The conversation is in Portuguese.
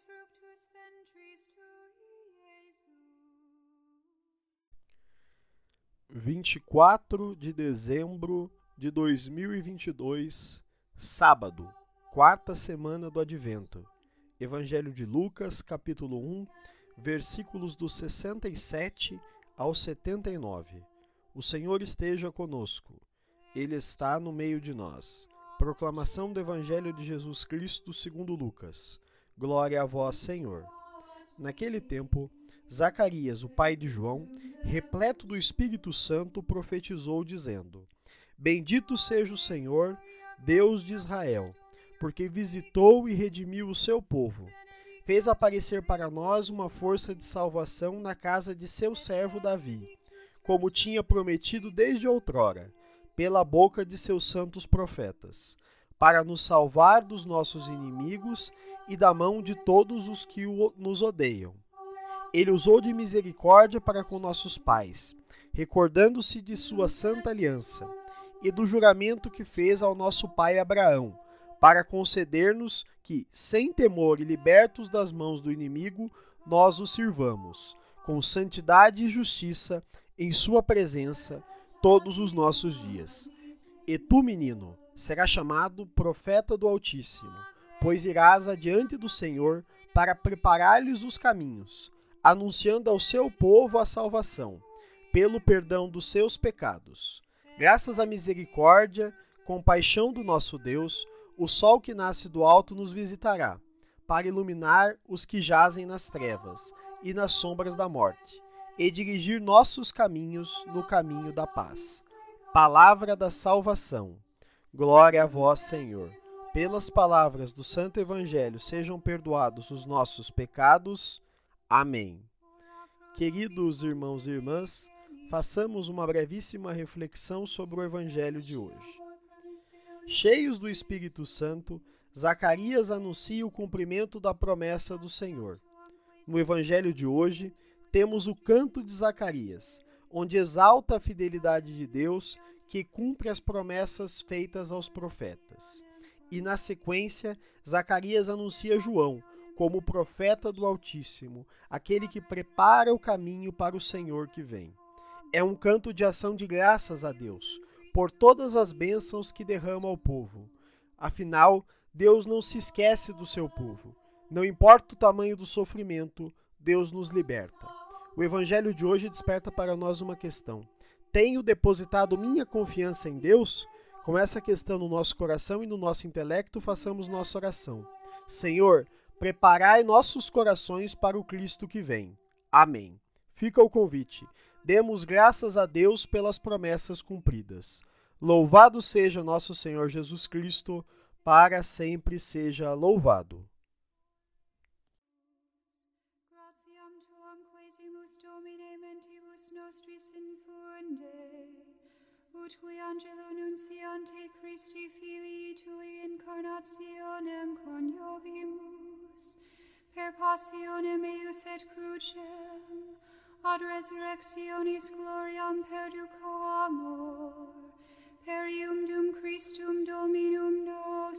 fructus ventris tui, Iesus. 24 de dezembro de 2022, sábado, quarta semana do Advento. Evangelho de Lucas, capítulo 1, versículos do 67 ao 79. O Senhor esteja conosco. Ele está no meio de nós. Proclamação do Evangelho de Jesus Cristo segundo Lucas. Glória a vós, Senhor. Naquele tempo, Zacarias, o pai de João, repleto do Espírito Santo, profetizou dizendo: Bendito seja o Senhor, Deus de Israel, porque visitou e redimiu o seu povo. Fez aparecer para nós uma força de salvação na casa de seu servo Davi, como tinha prometido desde outrora, pela boca de seus santos profetas, para nos salvar dos nossos inimigos e da mão de todos os que nos odeiam. Ele usou de misericórdia para com nossos pais, recordando-se de sua santa aliança e do juramento que fez ao nosso pai Abraão, para conceder-nos que, sem temor e libertos das mãos do inimigo, nós o sirvamos, com santidade e justiça, em sua presença, todos os nossos dias. E tu, menino, serás chamado profeta do Altíssimo, pois irás adiante do Senhor para preparar-lhes os caminhos, anunciando ao seu povo a salvação, pelo perdão dos seus pecados. Graças à misericórdia, compaixão do nosso Deus, o sol que nasce do alto nos visitará, para iluminar os que jazem nas trevas e nas sombras da morte, e dirigir nossos caminhos no caminho da paz. Palavra da salvação. Glória a vós, Senhor. Pelas palavras do Santo Evangelho sejam perdoados os nossos pecados. Amém. Queridos irmãos e irmãs, façamos uma brevíssima reflexão sobre o Evangelho de hoje. Cheios do Espírito Santo, Zacarias anuncia o cumprimento da promessa do Senhor. No Evangelho de hoje, temos o canto de Zacarias, onde exalta a fidelidade de Deus que cumpre as promessas feitas aos profetas. E na sequência, Zacarias anuncia João como profeta do Altíssimo, aquele que prepara o caminho para o Senhor que vem. É um canto de ação de graças a Deus por todas as bênçãos que derrama ao povo. Afinal, Deus não se esquece do seu povo. Não importa o tamanho do sofrimento, Deus nos liberta. O evangelho de hoje desperta para nós uma questão: Tenho depositado minha confiança em Deus? Com essa questão no nosso coração e no nosso intelecto, façamos nossa oração. Senhor, preparai nossos corações para o Cristo que vem. Amém. Fica o convite. Demos graças a Deus pelas promessas cumpridas. Louvado seja nosso Senhor Jesus Cristo, para sempre seja louvado. Gratiam tuam quesimus Domine mentibus nostris infunde, ut cui angelo nunciante Christi Filii Tui incarnationem coniovimus, per passionem eius et crucem, ad resurrectionis gloriam perducamur per ium dum Christum Dominum nostrum,